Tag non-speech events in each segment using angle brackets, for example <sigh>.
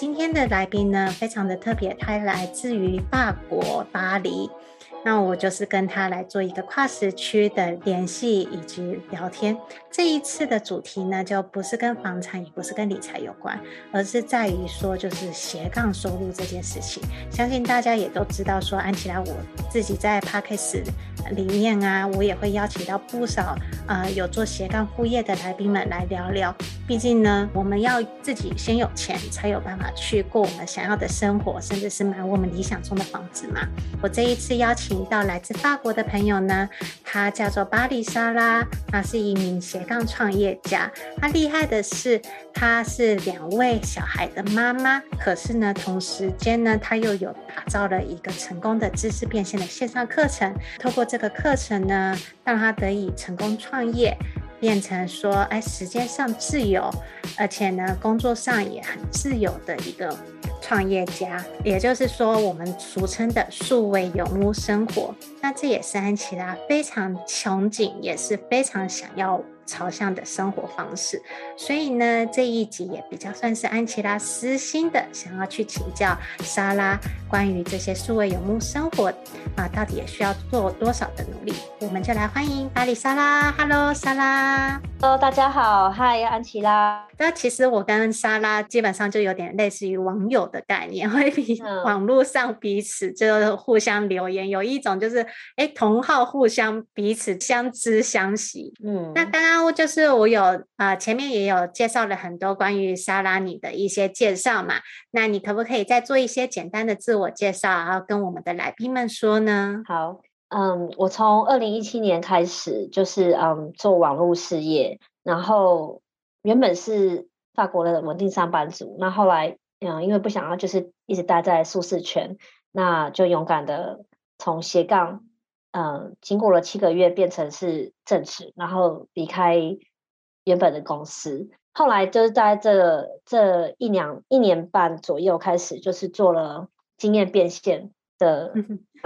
今天的来宾呢，非常的特别，他来自于法国巴黎。那我就是跟他来做一个跨时区的联系以及聊天。这一次的主题呢，就不是跟房产，也不是跟理财有关，而是在于说，就是斜杠收入这件事情。相信大家也都知道，说安琪拉我自己在 Podcast 里面啊，我也会邀请到不少呃有做斜杠副业的来宾们来聊聊。毕竟呢，我们要自己先有钱，才有办法去过我们想要的生活，甚至是买我们理想中的房子嘛。我这一次邀请。到来自法国的朋友呢，他叫做巴黎莎拉，他是一名斜杠创业家。他厉害的是，他是两位小孩的妈妈，可是呢，同时间呢，他又有打造了一个成功的知识变现的线上课程。透过这个课程呢，让他得以成功创业，变成说，哎，时间上自由，而且呢，工作上也很自由的一个。创业家，也就是说，我们俗称的数位游牧生活，那这也是安琪拉非常憧憬，也是非常想要朝向的生活方式。所以呢，这一集也比较算是安琪拉私心的，想要去请教莎拉关于这些数位游牧生活啊，到底也需要做多少的努力？我们就来欢迎巴里莎拉。Hello，莎拉。Hello，大家好。Hi，安琪拉。那其实我跟莎拉基本上就有点类似于网友的概念，<laughs> 会比网络上彼此就互相留言，有一种就是哎同好互相彼此相知相惜。嗯，那刚刚就是我有啊、呃、前面也有介绍了很多关于莎拉你的一些介绍嘛，那你可不可以再做一些简单的自我介绍，然后跟我们的来宾们说呢？好，嗯，我从二零一七年开始就是嗯做网络事业，然后。原本是法国的稳定上班族，那后来，嗯，因为不想要就是一直待在舒适圈，那就勇敢的从斜杠，嗯，经过了七个月变成是正职，然后离开原本的公司。后来就是在这这一两一年半左右开始，就是做了经验变现的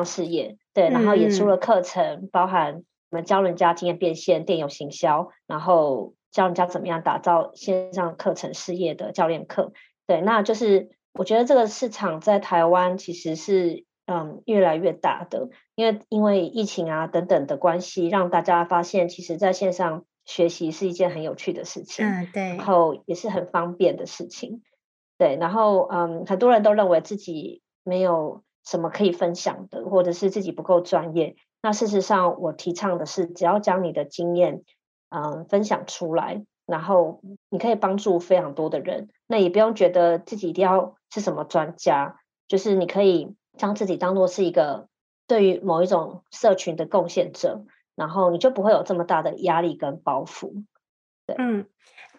事业，对，然后也出了课程，包含我们教人家经验变现、电邮行销，然后。教人家怎么样打造线上课程事业的教练课，对，那就是我觉得这个市场在台湾其实是嗯越来越大的，因为因为疫情啊等等的关系，让大家发现其实在线上学习是一件很有趣的事情，嗯，对，然后也是很方便的事情，对，然后嗯很多人都认为自己没有什么可以分享的，或者是自己不够专业，那事实上我提倡的是，只要将你的经验。嗯，分享出来，然后你可以帮助非常多的人。那也不用觉得自己一定要是什么专家，就是你可以将自己当做是一个对于某一种社群的贡献者，然后你就不会有这么大的压力跟包袱。对，嗯。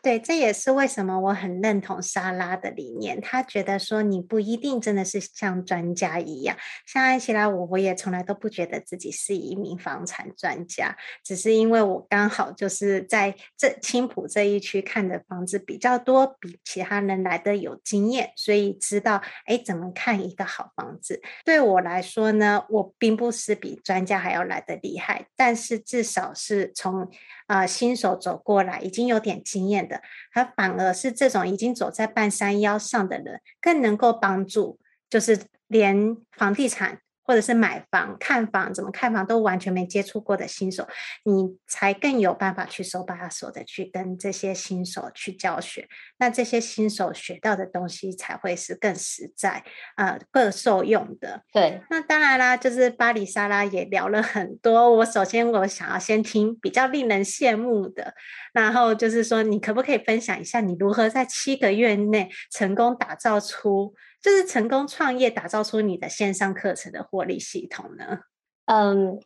对，这也是为什么我很认同莎拉的理念。他觉得说你不一定真的是像专家一样，像安琪拉我，我也从来都不觉得自己是一名房产专家，只是因为我刚好就是在这青浦这一区看的房子比较多，比其他人来的有经验，所以知道哎怎么看一个好房子。对我来说呢，我并不是比专家还要来的厉害，但是至少是从、啊，新手走过来已经有点经验的，他反而是这种已经走在半山腰上的人，更能够帮助，就是连房地产。或者是买房、看房，怎么看房都完全没接触过的新手，你才更有办法去手把手的去跟这些新手去教学。那这些新手学到的东西才会是更实在啊，更、呃、受用的。对，那当然啦，就是巴黎莎拉也聊了很多。我首先我想要先听比较令人羡慕的，然后就是说，你可不可以分享一下你如何在七个月内成功打造出？就是成功创业，打造出你的线上课程的获利系统呢？嗯，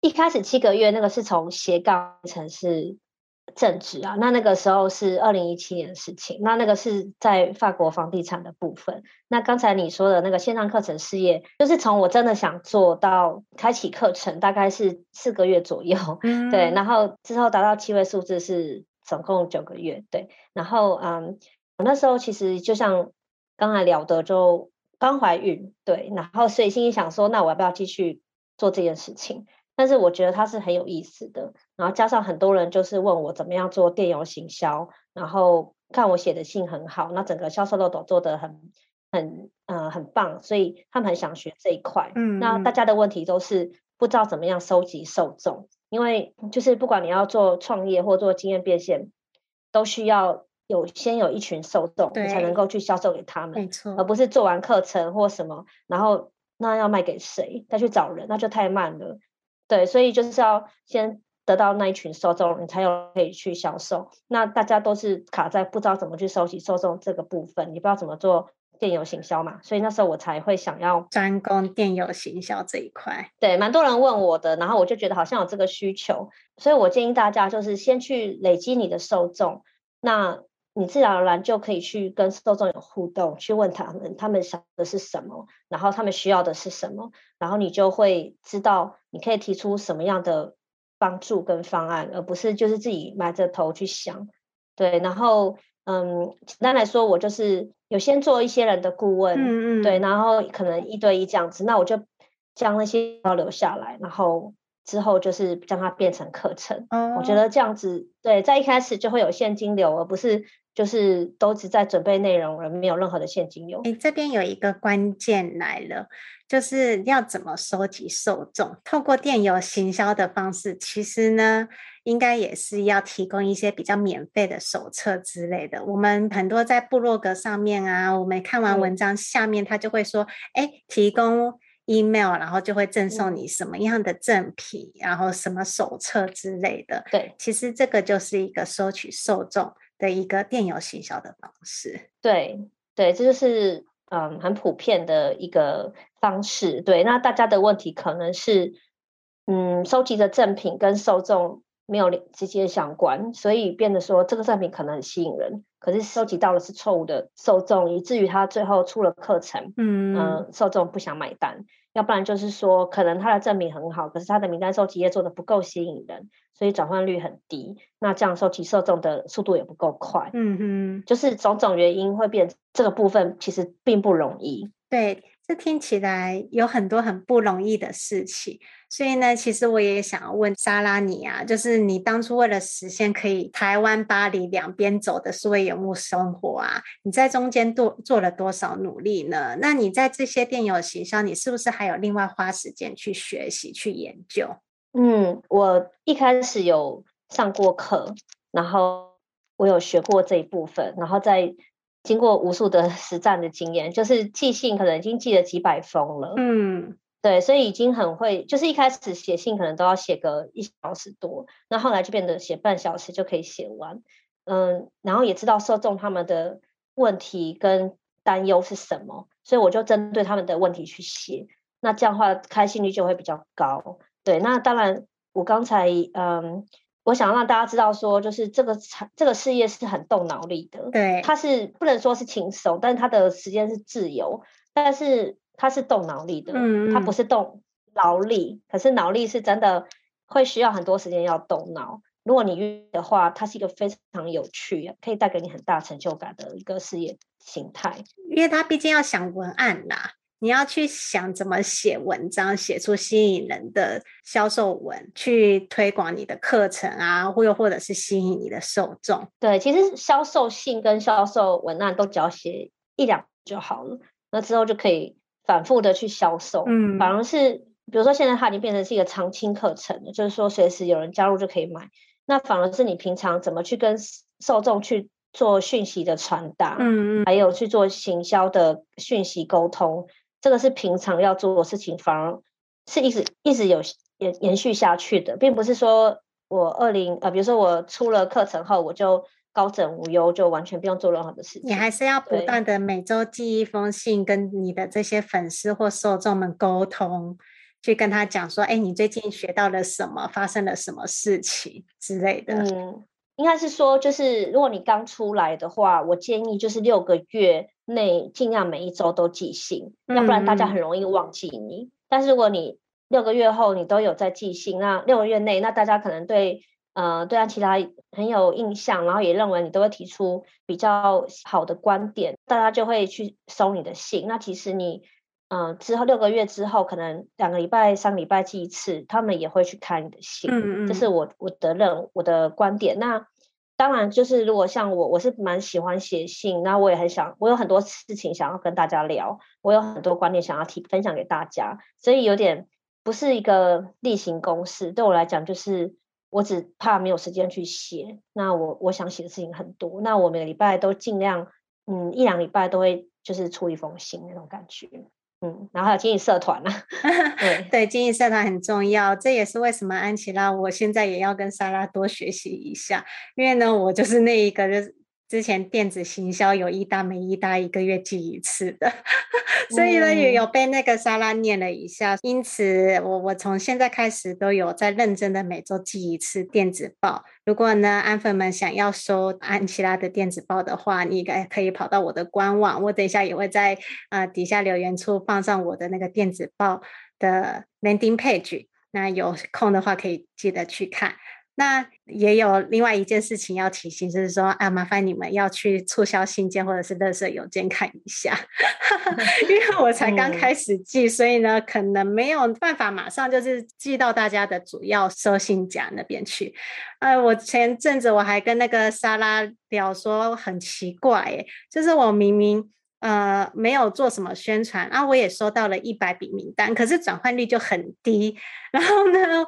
一开始七个月那个是从斜杠成是正职啊。那那个时候是二零一七年的事情，那那个是在法国房地产的部分。那刚才你说的那个线上课程事业，就是从我真的想做到开启课程，大概是四个月左右，嗯、对。然后之后达到七位数字是总共九个月，对。然后嗯，我那时候其实就像刚才聊的，就刚怀孕，对。然后所以心里想说，那我要不要继续做这件事情？但是我觉得它是很有意思的，然后加上很多人就是问我怎么样做电邮行销，然后看我写的信很好，那整个销售漏斗做得很很呃很棒，所以他们很想学这一块。嗯，那大家的问题都是不知道怎么样收集受众，因为就是不管你要做创业或做经验变现，都需要有先有一群受众，你才能够去销售给他们，没错，而不是做完课程或什么，然后那要卖给谁再去找人，那就太慢了。对，所以就是要先得到那一群受众，你才有可以去销售。那大家都是卡在不知道怎么去收集受众这个部分，你不知道怎么做电邮行销嘛？所以那时候我才会想要专攻电邮行销这一块。对，蛮多人问我的，然后我就觉得好像有这个需求，所以我建议大家就是先去累积你的受众。那你自然而然就可以去跟受众有互动，去问他们他们想的是什么，然后他们需要的是什么，然后你就会知道你可以提出什么样的帮助跟方案，而不是就是自己埋着头去想。对，然后嗯，简单来说，我就是有先做一些人的顾问，嗯嗯，对，然后可能一对一这样子，那我就将那些要留下来，然后。之后就是将它变成课程，oh. 我觉得这样子对，在一开始就会有现金流，而不是就是都只在准备内容而没有任何的现金流。哎，这边有一个关键来了，就是要怎么收集受众？透过电邮行销的方式，其实呢，应该也是要提供一些比较免费的手册之类的。我们很多在部落格上面啊，我们看完文章下面，他就会说，哎、嗯，提供。email，然后就会赠送你什么样的赠品，嗯，然后什么手册之类的。对，其实这个就是一个收取受众的一个电邮行销的方式。对，对，这就是嗯很普遍的一个方式。对，那大家的问题可能是，嗯，收集的赠品跟受众没有直接相关，所以变得说这个赠品可能很吸引人，可是收集到的是错误的受众，以至于他最后出了课程，嗯，呃，受众不想买单。要不然就是说，可能他的证明很好，可是他的名单收集页做的不够吸引人，所以转换率很低。那这样收集受众的速度也不够快。嗯哼，就是种种原因会变，这个部分其实并不容易。对，这听起来有很多很不容易的事情。所以呢，其实我也想要问莎拉你啊，就是你当初为了实现可以台湾巴黎两边走的数位游牧生活啊，你在中间做做了多少努力呢？那你在这些电邮行销，你是不是还有另外花时间去学习、去研究？嗯，我一开始有上过课，然后我有学过这一部分，然后在经过无数的实战的经验，就是寄信可能已经寄了几百封了。嗯。对，所以已经很会，就是一开始写信可能都要写个一小时多，那后来就变得写半小时就可以写完，嗯，然后也知道受众他们的问题跟担忧是什么，所以我就针对他们的问题去写，那这样的话开信率就会比较高。对，那当然我刚才嗯，我想让大家知道说，就是这个产这个事业是很动脑力的，对，它是不能说是轻松，但是它的时间是自由，但是。它是动脑力的，嗯，它不是动劳力，可是脑力是真的会需要很多时间要动脑。如果你愿意的话，它是一个非常有趣，可以带给你很大成就感的一个事业形态。因为它毕竟要想文案啦，你要去想怎么写文章，写出吸引人的销售文，去推广你的课程啊，或又或者是吸引你的受众。对，其实销售信跟销售文案都只要写一两就好了，那之后就可以。反复的去销售，嗯，反而是比如说现在它已经变成是一个常青课程了，就是说随时有人加入就可以买。那反而是你平常怎么去跟受众去做讯息的传达，嗯嗯，还有去做行销的讯息沟通，这个是平常要做的事情，反而是一直一直有延延续下去的，并不是说我二零呃，比如说我出了课程后我就。高枕无忧，就完全不用做任何的事情。你还是要不断的每周寄一封信，跟你的这些粉丝或受众们沟通，去跟他讲说：“哎，你最近学到了什么？发生了什么事情之类的。”嗯，应该是说，就是如果你刚出来的话，我建议就是六个月内尽量每一周都寄信，嗯、要不然大家很容易忘记你。但是如果你六个月后你都有在寄信，那六个月内，那大家可能对呃对安琪拉很有印象，然后也认为你都会提出比较好的观点，大家就会去收你的信。那其实你。嗯、呃，之后六个月之后，可能两个礼拜、三个礼拜寄一次，他们也会去看你的信。嗯嗯，这是我我的认我的观点。那当然，就是如果像我，我是蛮喜欢写信，那我也很想，我有很多事情想要跟大家聊，我有很多观点想要提分享给大家，所以有点不是一个例行公事。对我来讲，就是我只怕没有时间去写。那我我想写的事情很多，那我每个礼拜都尽量，嗯，一两礼拜都会就是出一封信那种感觉。嗯，然后还有经营社团啊，<laughs> 对对，经营社团很重要，这也是为什么安琪拉，我现在也要跟莎拉多学习一下，因为呢，我就是那一个就是。之前电子行销有一搭没一搭，一个月寄一次的，<laughs> 所以呢也有被那个莎拉念了一下。嗯、因此我，我我从现在开始都有在认真的每周寄一次电子报。如果呢安粉们想要收安琪拉的电子报的话，你可可以跑到我的官网，我等一下也会在呃底下留言处放上我的那个电子报的 landing page。那有空的话可以记得去看。那也有另外一件事情要提醒，就是说啊，麻烦你们要去促销信件或者是垃圾邮件看一下，<laughs> 因为我才刚开始寄，嗯、所以呢，可能没有办法马上就是寄到大家的主要收信夹那边去。呃，我前阵子我还跟那个莎拉聊说，很奇怪，哎，就是我明明呃没有做什么宣传，啊，我也收到了一百笔名单，可是转换率就很低，<laughs> 然后呢，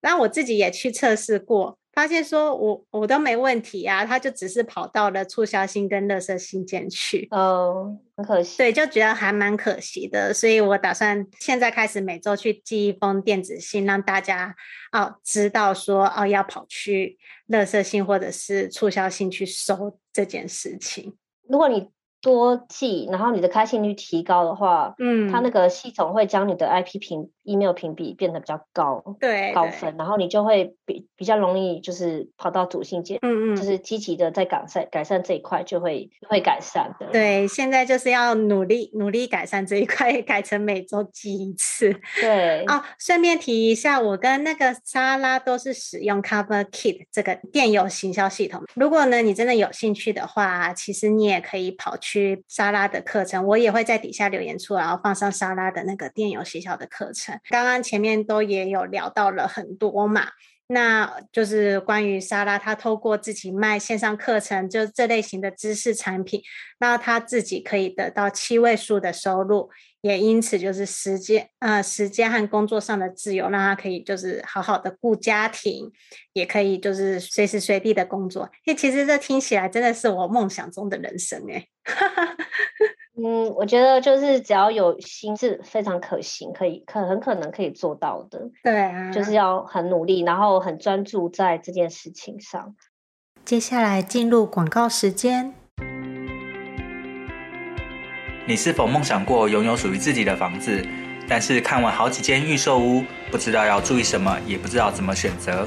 然后我自己也去测试过，发现说我我都没问题啊，他就只是跑到了促销信跟垃圾信件去，哦，很可惜，对，就觉得还蛮可惜的，所以我打算现在开始每周去寄一封电子信，让大家哦知道说哦要跑去垃圾信或者是促销信去收这件事情。如果你多寄，然后你的开信率提高的话，嗯，它那个系统会将你的 IP 屏。Email 评比变得比较高，对，高分，然后你就会比比较容易就是跑到主信件，嗯嗯，就是积极的在改善改善这一块就会会改善的。对，现在就是要努力努力改善这一块，<laughs> 改成每周寄一次。对，哦，顺便提一下，我跟那个莎拉都是使用 CoverKit 这个电邮行销系统。如果呢你真的有兴趣的话，其实你也可以跑去莎拉的课程，我也会在底下留言处，然后放上莎拉的那个电邮行销的课程。刚刚前面都也有聊到了很多嘛，那就是关于莎拉，她透过自己卖线上课程，就这类型的知识产品，那她自己可以得到七位数的收入，也因此就是时间，呃，时间和工作上的自由，让她可以就是好好的顾家庭，也可以就是随时随地的工作。诶，其实这听起来真的是我梦想中的人生诶。<laughs> 嗯，我觉得就是只要有心是非常可行，可以可很可能可以做到的。对啊，就是要很努力，然后很专注在这件事情上。接下来进入广告时间。你是否梦想过拥有属于自己的房子，但是看完好几间预售屋，不知道要注意什么，也不知道怎么选择？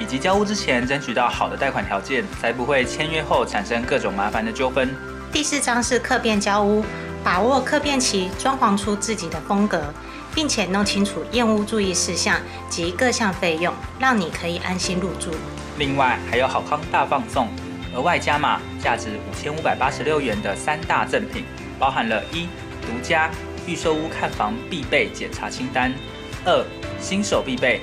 以及交屋之前争取到好的贷款条件，才不会签约后产生各种麻烦的纠纷。第四章是客变交屋，把握客变期，装潢出自己的风格，并且弄清楚验屋注意事项及各项费用，让你可以安心入住。另外还有好康大放送，额外加码价值五千五百八十六元的三大赠品，包含了一独家预售屋看房必备检查清单，二新手必备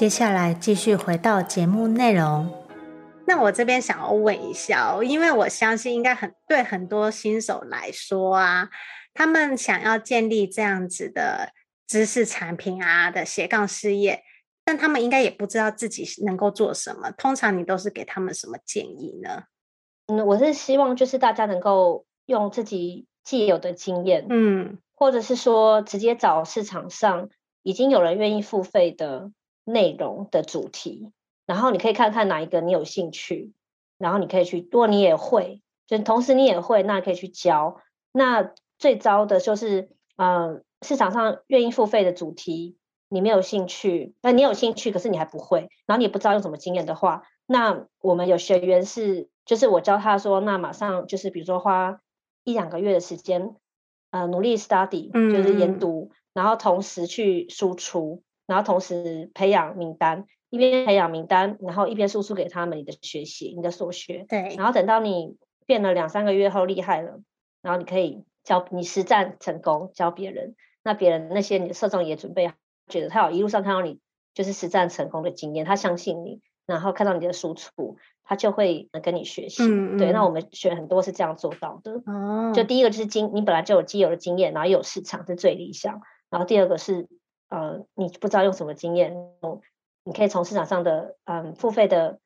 接下来继续回到节目内容。那我这边想要问一下，因为我相信应该很对很多新手来说啊，他们想要建立这样子的知识产品啊的斜杠事业，但他们应该也不知道自己能够做什么。通常你都是给他们什么建议呢？嗯，我是希望就是大家能够用自己既有的经验，嗯，或者是说直接找市场上已经有人愿意付费的内容的主题。然后你可以看看哪一个你有兴趣，然后你可以去。如果你也会，就同时你也会，那可以去教。那最糟的就是，呃，市场上愿意付费的主题你没有兴趣，那你有兴趣，可是你还不会，然后你也不知道用什么经验的话，那我们有学员是，就是我教他说，那马上就是比如说花一两个月的时间，呃，努力 study，就是研读，嗯、然后同时去输出，然后同时培养名单。一边培养名单，然后一边输出给他们你的学习、你的所学。对。然后等到你变了两三个月后厉害了，然后你可以教你实战成功，教别人。那别人那些你的受众也准备好，觉得他有一路上看到你就是实战成功的经验，他相信你，然后看到你的输出，他就会跟你学习。嗯嗯。对，那我们学很多是这样做到的。哦。就第一个就是经，你本来就有既有的经验，然后又有市场是最理想。然后第二个是，呃，你不知道用什么经验。你可以从市场上的嗯付费的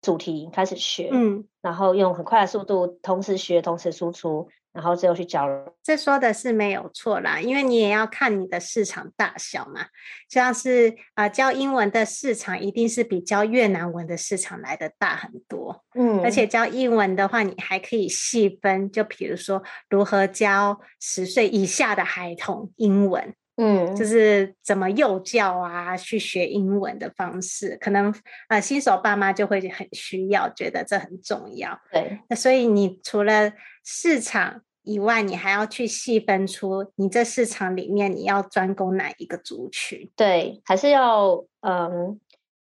主题开始学，嗯，然后用很快的速度同时学，同时输出，然后最后去教人。这说的是没有错啦，因为你也要看你的市场大小嘛。像是啊、呃，教英文的市场一定是比教越南文的市场来的大很多，嗯，而且教英文的话，你还可以细分，就比如说如何教十岁以下的孩童英文。嗯，就是怎么幼教啊，去学英文的方式，可能呃新手爸妈就会很需要，觉得这很重要。对，那所以你除了市场以外，你还要去细分出你这市场里面你要专攻哪一个族群。对，还是要嗯，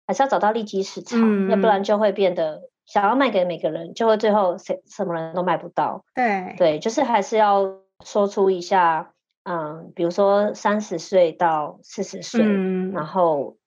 还是要找到利基市场，嗯，要不然就会变得想要卖给每个人，就会最后谁什么人都卖不到。对，对，就是还是要说出一下。嗯，比如说三十岁到四十岁，嗯，然后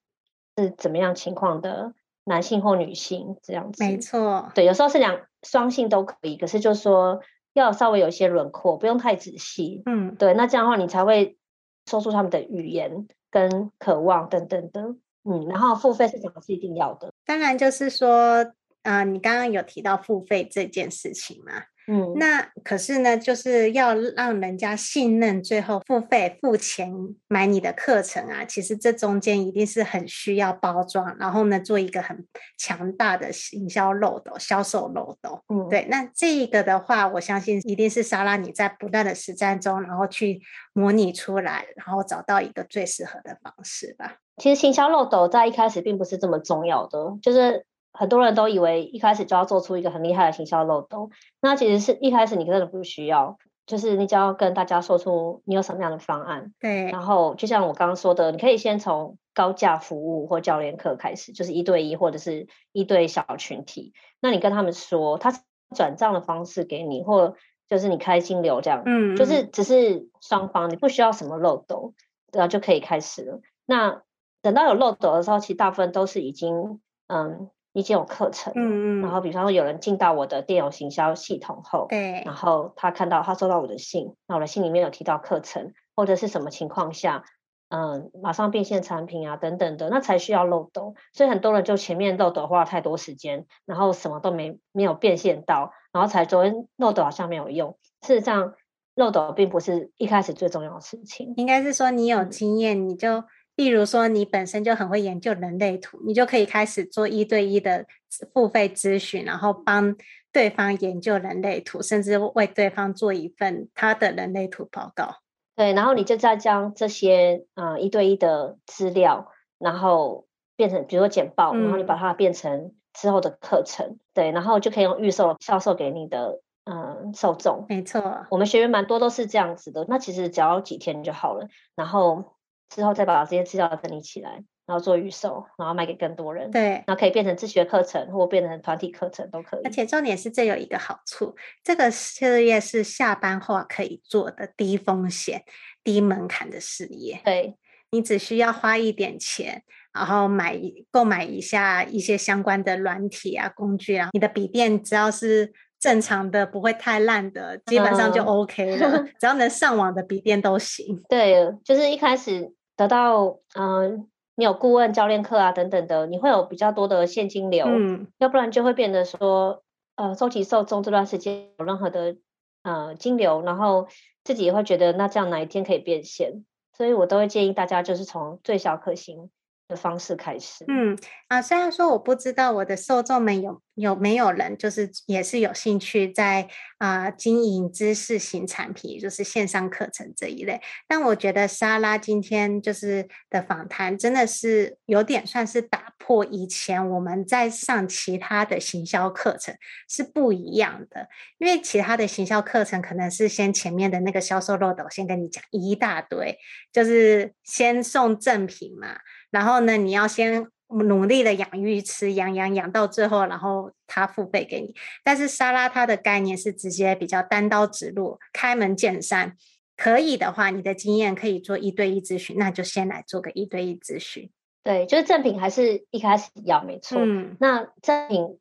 是怎么样情况的男性或女性这样子？没错，对，有时候是两双性都可以，可是就是说要稍微有一些轮廓，不用太仔细。嗯，对，那这样的话你才会说出他们的语言跟渴望等等的。嗯，然后付费是什么是一定要的？当然就是说，呃，你刚刚有提到付费这件事情嘛。嗯，那可是呢，就是要让人家信任，最后付费付钱买你的课程啊。其实这中间一定是很需要包装，然后呢，做一个很强大的营销漏斗、销售漏斗。嗯，对。那这一个的话，我相信一定是莎拉你在不断的实战中，然后去模拟出来，然后找到一个最适合的方式吧。其实行销漏斗在一开始并不是这么重要的，就是。很多人都以为一开始就要做出一个很厉害的行销漏洞，那其实是一开始你根本不需要。就是你只要跟大家说出你有什么样的方案，对，然后就像我刚刚说的，你可以先从高价服务或教练课开始，就是一对一或者是一对小群体。那你跟他们说，他转账的方式给你，或就是你开金流这样，嗯，就是只是双方，你不需要什么漏斗，然后就可以开始了。那等到有漏斗的时候，其实大部分都是已经嗯。已经有课程，嗯嗯，然后比方说有人进到我的电邮行销系统后，对，然后他看到他收到我的信，那我的信里面有提到课程或者是什么情况下，嗯，马上变现产品啊等等的，那才需要漏斗。所以很多人就前面漏斗花了太多时间，然后什么都没没有变现到，然后才昨天漏斗好像没有用。事实上，漏斗并不是一开始最重要的事情，应该是说你有经验，嗯、你就。例如说，你本身就很会研究人类图，你就可以开始做一对一的付费咨询，然后帮对方研究人类图，甚至为对方做一份他的人类图报告。对，然后你就再将这些呃一对一的资料，然后变成比如说简报，然后你把它变成之后的课程，嗯、对，然后就可以用预售销售给你的嗯、呃、受众。没错，我们学员蛮多都是这样子的，那其实只要几天就好了，然后。之后再把这些资料整理起来，然后做预售，然后卖给更多人。对，然后可以变成自学课程，或变成团体课程都可以。而且重点是，这有一个好处，这个事业是下班后可以做的低风险、低门槛的事业。对，你只需要花一点钱，然后买购买一下一些相关的软体啊工具啊，你的笔电只要是正常的，不会太烂的，基本上就 OK 了。嗯、只要能上网的笔电都行。对，就是一开始。得到嗯、呃，你有顾问、教练课啊等等的，你会有比较多的现金流，嗯，要不然就会变得说，呃，收集受众这段时间有任何的呃金流，然后自己也会觉得那这样哪一天可以变现，所以我都会建议大家就是从最小可行的方式开始。嗯啊，虽然说我不知道我的受众们有有没有人，就是也是有兴趣在啊、呃、经营知识型产品，就是线上课程这一类，但我觉得莎拉今天就是的访谈真的是有点算是打破以前我们在上其他的行销课程是不一样的，因为其他的行销课程可能是先前面的那个销售漏斗先跟你讲一大堆，就是先送赠品嘛。然后呢，你要先努力的养鱼池，养养养到最后，然后他付费给你。但是沙拉它的概念是直接比较单刀直入，开门见山。可以的话，你的经验可以做一对一咨询，那就先来做个一对一咨询。对，就是赠品还是一开始要没错。嗯，那赠品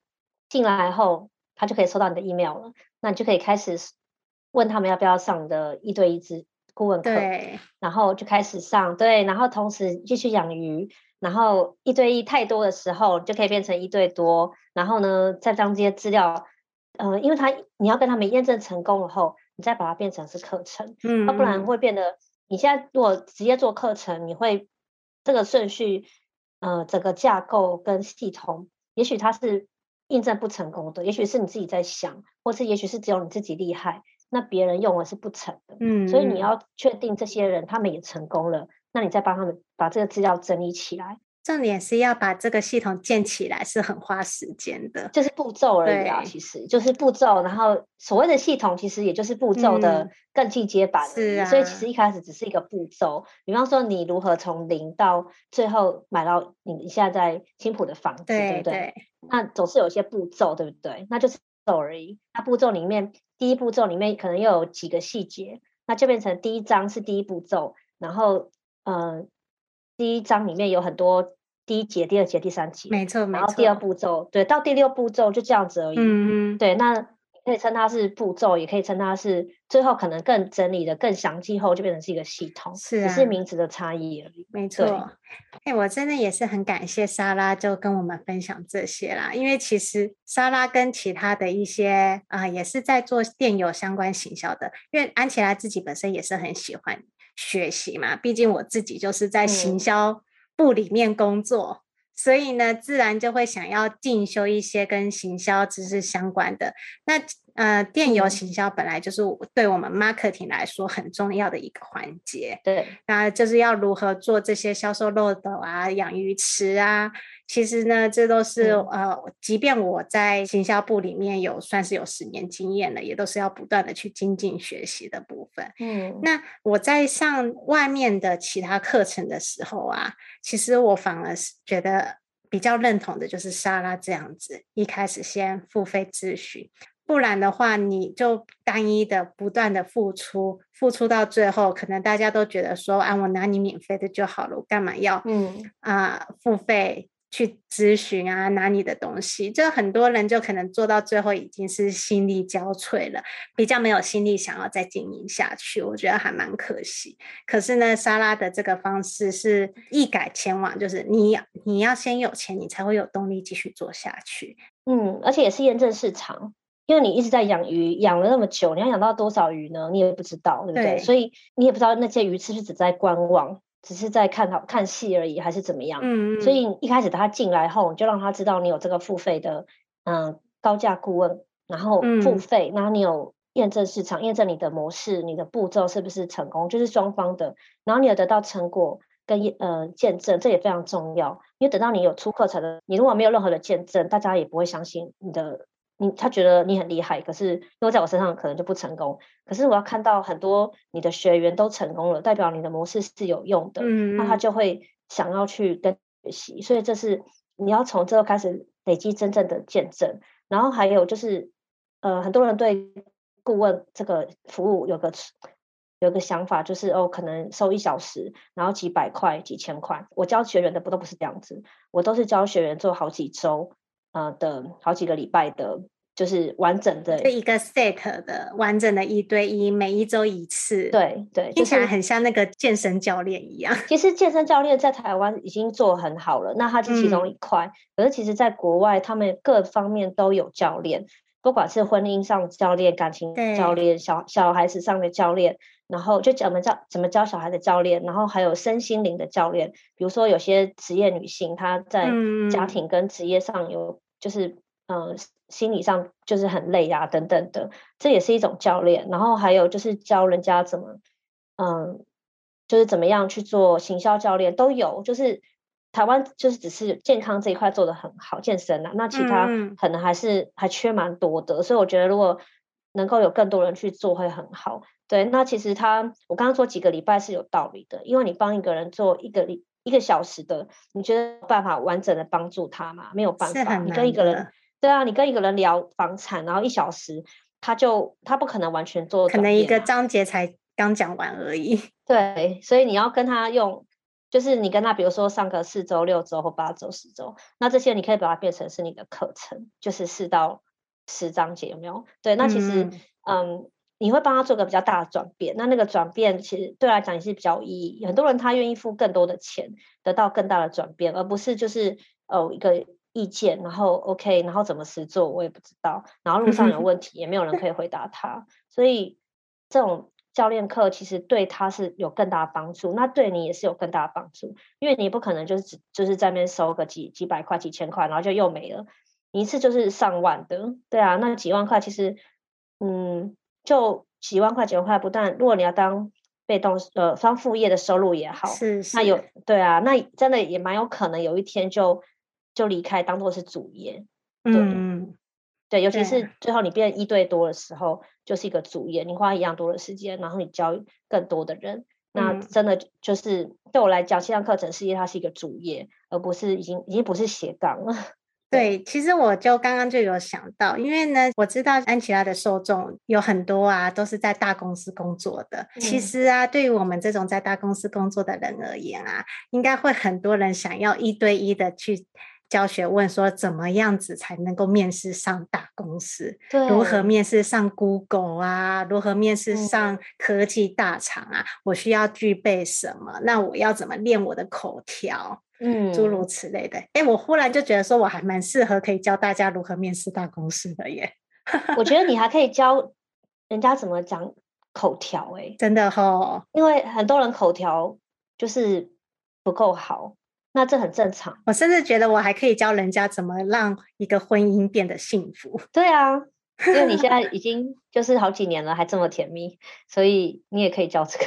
进来后，他就可以收到你的 email 了，那你就可以开始问他们要不要上你的一对一咨。顾问课，对，然后就开始上，对，然后同时继续养鱼，然后一对一太多的时候，就可以变成一对多，然后呢，再将这些资料，呃，因为他你要跟他们验证成功了后，你再把它变成是课程，嗯，要不然会变得，你现在如果直接做课程，你会这个顺序，呃，整个架构跟系统，也许它是印证不成功的，也许是你自己在想，或是也许是只有你自己厉害。那别人用了是不成的，嗯，所以你要确定这些人他们也成功了，那你再帮他们把这个资料整理起来。重点是要把这个系统建起来，是很花时间的，就是步骤而已啊，其实就是步骤。然后所谓的系统，其实也就是步骤的更进阶版，嗯，是啊。所以其实一开始只是一个步骤，比方说你如何从零到最后买到你现在在青浦的房子，对，对不对？对。那总是有一些步骤，对不对？那就是而已。那步骤里面。第一步骤里面可能又有几个细节，那就变成第一章是第一步骤，然后呃，第一章里面有很多第一节、第二节、第三节，没错，没错。然后第二步骤，对，到第六步骤就这样子而已。嗯嗯，对，那。可以称它是步骤，也可以称它是最后可能更整理的更详细后就变成是一个系统，是啊，只是名词的差异而已。没错，哎，我真的也是很感谢莎拉，就跟我们分享这些啦。因为其实莎拉跟其他的一些啊、呃，也是在做电邮相关行销的。因为安琪拉自己本身也是很喜欢学习嘛，毕竟我自己就是在行销部里面工作。嗯所以呢，自然就会想要进修一些跟行销知识相关的。那呃，电邮行销本来就是对我们 marketing 来说很重要的一个环节。对，那就是要如何做这些销售漏斗啊、养鱼池啊。其实呢，这都是、嗯、呃，即便我在行销部里面有算是有十年经验了，也都是要不断的去精进学习的部分。嗯，那我在上外面的其他课程的时候啊，其实我反而是觉得。比较认同的就是莎拉这样子，一开始先付费咨询，不然的话你就单一的不断的付出，付出到最后，可能大家都觉得说，啊，我拿你免费的就好了，我干嘛要嗯啊、呃、付费？去咨询啊，拿你的东西，这很多人就可能做到最后已经是心力交瘁了，比较没有心力想要再经营下去，我觉得还蛮可惜。可是呢，莎拉的这个方式是一改前往，就是你你要先有钱，你才会有动力继续做下去。嗯，而且也是验证市场，因为你一直在养鱼，养了那么久，你要养到多少鱼呢？你也不知道，对不对？对，所以你也不知道那些鱼是不是只在观望。只是在看好看戏而已，还是怎么样？嗯，所以一开始他进来后，你就让他知道你有这个付费的，嗯、呃，高价顾问，然后付费，嗯、然后你有验证市场，验证你的模式，你的步骤是不是成功，就是双方的，然后你有得到成果跟呃见证，这也非常重要，因为等到你有出课程的，你如果没有任何的见证，大家也不会相信你的。你他觉得你很厉害，可是因为在我身上可能就不成功。可是我要看到很多你的学员都成功了，代表你的模式是有用的，嗯，那他就会想要去跟学习。所以这是你要从这个开始累积真正的见证。然后还有就是，呃，很多人对顾问这个服务有个有个想法，就是哦，可能收一小时，然后几百块、几千块。我教学员的不都不是这样子，我都是教学员做好几周，呃的好几个礼拜的。就是完整的，一个 set 的完整的一对一，每一周一次。对对，听起来很像那个健身教练一样。其实健身教练在台湾已经做很好了，那它是其中一块。嗯、可是其实，在国外，他们各方面都有教练，不管是婚姻上的教练、感情教练、小小孩子上的教练，然后就怎么教怎么教小孩的教练，然后还有身心灵的教练。比如说，有些职业女性，她在家庭跟职业上有就是。嗯、呃，心理上就是很累啊，等等的，这也是一种教练。然后还有就是教人家怎么，嗯，就是怎么样去做行销教练都有。就是台湾就是只是健康这一块做得很好，健身啊，那其他可能还是还缺蛮多的。嗯、所以我觉得如果能够有更多人去做会很好。对，那其实他我刚刚说几个礼拜是有道理的，因为你帮一个人做一个礼一个小时的，你觉得有办法完整的帮助他吗？没有办法，你跟一个人。对啊，你跟一个人聊房产，然后一小时，他就他不可能完全做，可能一个章节才刚讲完而已。<laughs> 对，所以你要跟他用，就是你跟他，比如说上个四周、六周或八周、十周，那这些你可以把它变成是你的课程，就是四到十章节，有没有？对，那其实，嗯，嗯，你会帮他做个比较大的转变，那那个转变其实对来讲也是比较有意义。很多人他愿意付更多的钱，得到更大的转变，而不是就是哦一个。意见，然后 OK，然后怎么实做我也不知道，然后路上有问题也没有人可以回答他，所以这种教练课其实对他是有更大的帮助，那对你也是有更大的帮助，因为你不可能就是只就是在那边收个几几百块、几千块，然后就又没了，一次就是上万的，对啊，那几万块其实，嗯，就几万块几万块，不但如果你要当被动呃当副业的收入也好，是是，那有对啊，那真的也蛮有可能有一天就。就离开，当做是主业。对，嗯、对，尤其是最后你变一对多的时候，就是一个主业，你花一样多的时间，然后你教更多的人，那真的就是、嗯、对我来讲，线上课程事业它是一个主业，而不是已经已经不是斜杠了。对，其实我就刚刚就有想到，因为呢，我知道安琪拉的受众有很多啊，都是在大公司工作的。嗯、其实啊，对于我们这种在大公司工作的人而言啊，应该会很多人想要一对一的去。教学问说怎么样子才能够面试上大公司？对如何面试上 Google 啊？如何面试上科技大厂啊？嗯、我需要具备什么？那我要怎么练我的口条？嗯，诸如此类的。哎，我忽然就觉得说，我还蛮适合可以教大家如何面试大公司的耶。我觉得你还 <laughs> 可以教人家怎么讲口条，哎，真的哈、哦，因为很多人口条就是不够好。那这很正常。我甚至觉得我还可以教人家怎么让一个婚姻变得幸福。<laughs> 对啊，因为你现在 <laughs> 已经就是好几年了，还这么甜蜜，所以你也可以教这个。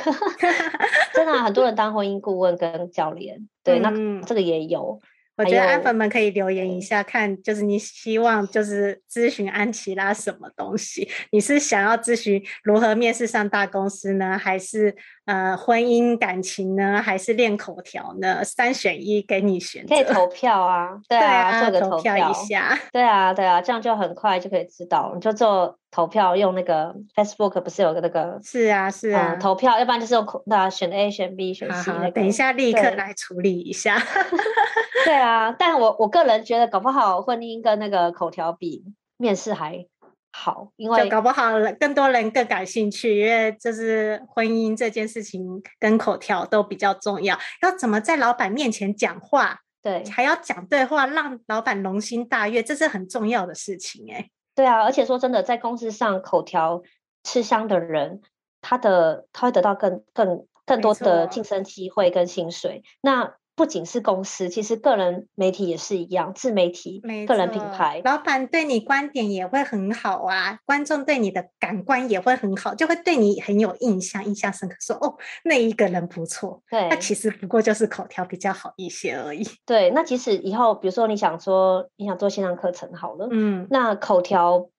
<laughs> 真的、啊，很多人当婚姻顾问跟教练，对，嗯、那这个也有。我觉得安粉们可以留言一下，看就是你希望就是咨询安琪拉什么东西？你是想要咨询如何面试上大公司呢，还是呃婚姻感情呢，还是练口条呢？三选一给你选择，可以投票啊，对啊，做个投票一下，对啊，对啊，这样就很快就可以知道，你就做。投票用那个 Facebook 不是有个那个？是啊是啊、嗯，投票，要不然就是用那选 A 选 B 选 C、等一下立刻来处理一下。<laughs> 对啊，但我我个人觉得搞不好婚姻跟那个口条比面试还好，因为搞不好更多人更感兴趣，因为就是婚姻这件事情跟口条都比较重要，要怎么在老板面前讲话，对，还要讲对话，让老板龙心大悦，这是很重要的事情哎、欸。对啊，而且说真的，在公司上口条吃香的人，他的他会得到更更更多的晋升机会跟薪水。那不仅是公司，其实个人媒体也是一样，自媒体、个人品牌，老板对你观点也会很好啊，观众对你的感官也会很好，就会对你很有印象，印象深刻，说哦，那一个人不错。对，那其实不过就是口条比较好一些而已。对，那即使以后，比如说你想说你想做线上课程好了，嗯，那口条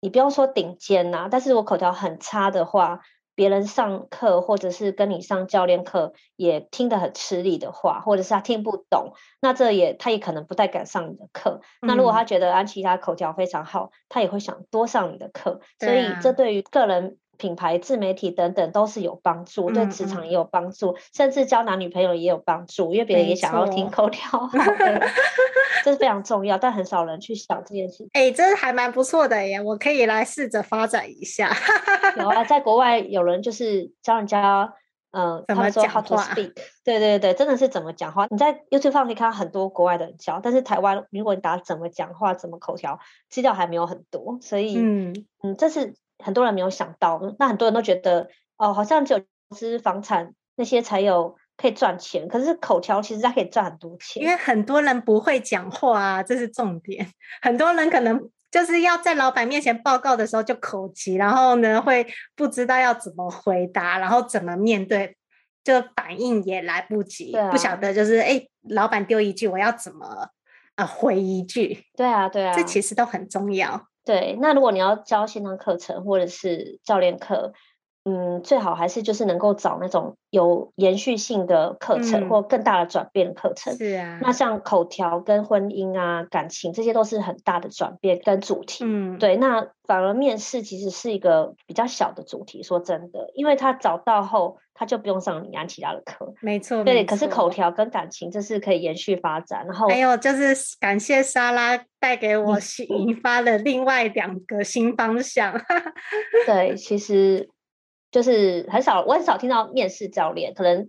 你不用说顶尖呐、啊，但是我口条很差的话。别人上课，或者是跟你上教练课，也听得很吃力的话，或者是他听不懂，那这也他也可能不太敢上你的课。嗯、那如果他觉得安琪拉口条非常好，他也会想多上你的课。所以这对于个人品牌、自媒体等等都是有帮助，嗯、对职场也有帮助，嗯、甚至交男女朋友也有帮助，因为别人也想要听口条。这是非常重要，但很少人去想这件事。哎、欸，这还蛮不错的耶，我可以来试着发展一下。<laughs> 有啊，在国外有人就是教人家，嗯、呃，他们说 how to speak，对对对，真的是怎么讲话。你在 YouTube 上可以看到很多国外的人教，但是台湾如果你打怎么讲话、怎么口条，资料还没有很多，所以嗯嗯，这是很多人没有想到。那很多人都觉得哦，好像只有投资房产那些才有。可以赚钱，可是口条其实它可以赚很多钱。因为很多人不会讲话啊，这是重点。很多人可能就是要在老板面前报告的时候就口急，然后呢会不知道要怎么回答，然后怎么面对，就反应也来不及，啊、不晓得就是哎，老板丢一句，我要怎么啊回一句？对啊，对啊，这其实都很重要。对，那如果你要教线上课程或者是教练课。嗯，最好还是就是能够找那种有延续性的课程，嗯、或更大的转变的课程。是啊，那像口条跟婚姻啊、感情这些都是很大的转变跟主题。嗯，对。那反而面试其实是一个比较小的主题，说真的，因为他找到后他就不用上你安琪拉的课。没错，对。可是口条跟感情这是可以延续发展。然后还有就是感谢莎拉带给我引发了另外两个新方向。<laughs> 对，其实。就是很少，我很少听到面试教练，可能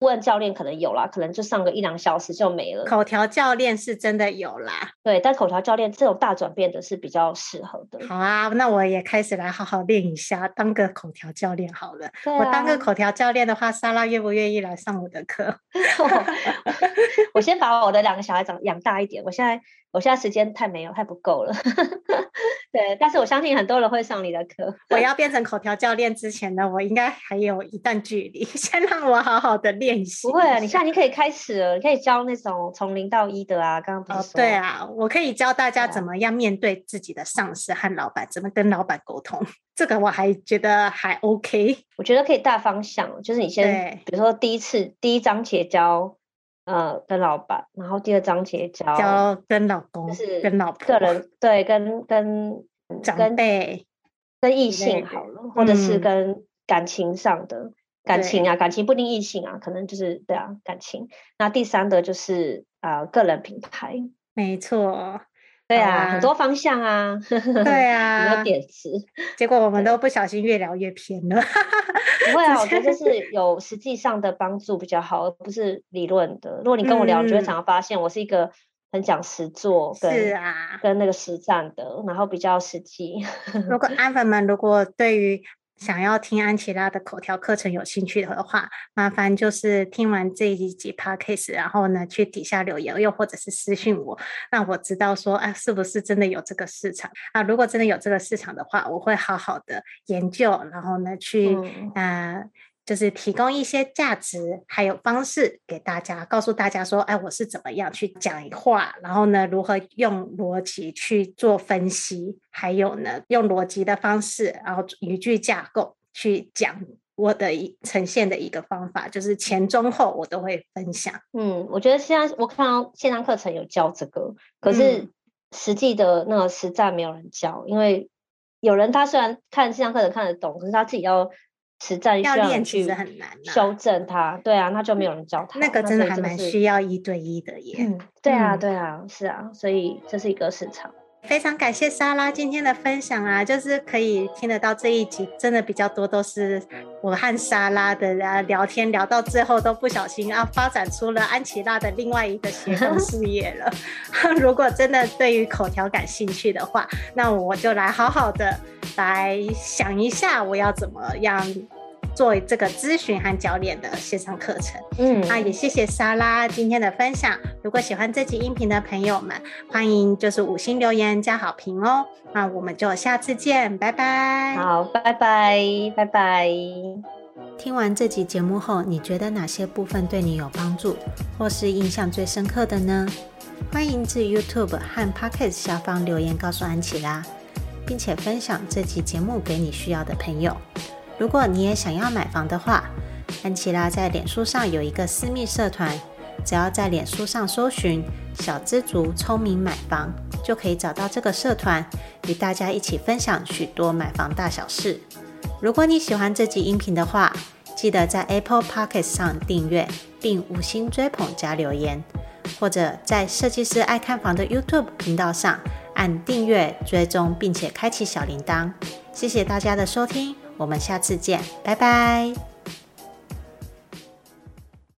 问教练可能有啦，可能就上个一两小时就没了。口条教练是真的有啦，对，但口条教练这种大转变的是比较适合的。好啊，那我也开始来好好练一下，当个口条教练好了。啊、我当个口条教练的话，莎拉愿不愿意来上我的课？<laughs> 我先把我的两个小孩长养大一点，我现在。我现在时间太没有，太不够了。对，但是我相信很多人会上你的课。我要变成口条教练之前呢，我应该还有一段距离，<laughs> 先让我好好的练习。不会啊，你现在已经可以开始了，你可以教那种从零到一的啊。刚刚不是说、哦、对啊，我可以教大家怎么样面对自己的上司和老板，怎么跟老板沟通。这个我还觉得还 OK。我觉得可以大方向，就是你先，比如说第一次第一章节教。呃，跟老板，然后第二章节教教跟老公，就是跟老婆，个人对，跟跟长辈，跟异性好了，嗯、或者是跟感情上的感情啊，感情不一定异性啊，可能就是对啊，感情。那第三个就是啊、呃，个人品牌，没错。对啊，很多方向啊，对啊，<laughs> 很多点子，结果我们都不小心越聊越偏了。<laughs> 不会啊，我觉得就是有实际上的帮助比较好，而不是理论的。如果你跟我聊，你就会常常发现我是一个很讲实作，是啊，跟那个实战的，然后比较实际。如果安粉们如果对于想要听安琪拉的口条课程有兴趣的话，麻烦就是听完这一集 podcast，然后呢去底下留言，又或者是私信我，让我知道说，啊，是不是真的有这个市场啊？如果真的有这个市场的话，我会好好的研究，然后呢去，嗯、呃，就是提供一些价值还有方式给大家，告诉大家说，哎，我是怎么样去讲话，然后呢如何用逻辑去做分析。还有呢，用逻辑的方式，然后语句架构去讲我的一呈现的一个方法，就是前中后我都会分享。嗯，我觉得现在我看到线上课程有教这个，可是实际的那个实战没有人教，嗯、因为有人他虽然看线上课程看得懂，可是他自己要实战需要练，其实很难修正他。对啊，那就没有人教他。那个真的还蛮需要一对一的耶。嗯，对啊，对啊，是啊，所以这是一个市场。非常感谢莎拉今天的分享啊，就是可以听得到这一集真的比较多都是我和莎拉的聊天，聊到最后都不小心啊发展出了安琪拉的另外一个斜杠事业了。<laughs> 如果真的对于口条感兴趣的话，那我就来好好的来想一下我要怎么样。做这个咨询和教练的线上课程，嗯，啊，也谢谢莎拉今天的分享。如果喜欢这集音频的朋友们，欢迎就是五星留言加好评哦。那我们就下次见，拜拜。好，拜拜，拜拜。听完这集节目后，你觉得哪些部分对你有帮助，或是印象最深刻的呢？欢迎至 YouTube 和 Pocket 下方留言告诉安琪拉，并且分享这期节目给你需要的朋友。如果你也想要买房的话，安琪拉在脸书上有一个私密社团，只要在脸书上搜寻“小知足聪明买房”，就可以找到这个社团，与大家一起分享许多买房大小事。如果你喜欢这集音频的话，记得在 Apple Podcast 上订阅并五星追捧加留言，或者在设计师爱看房的 YouTube 频道上按订阅追踪，并且开启小铃铛。谢谢大家的收听。我们下次见，拜拜。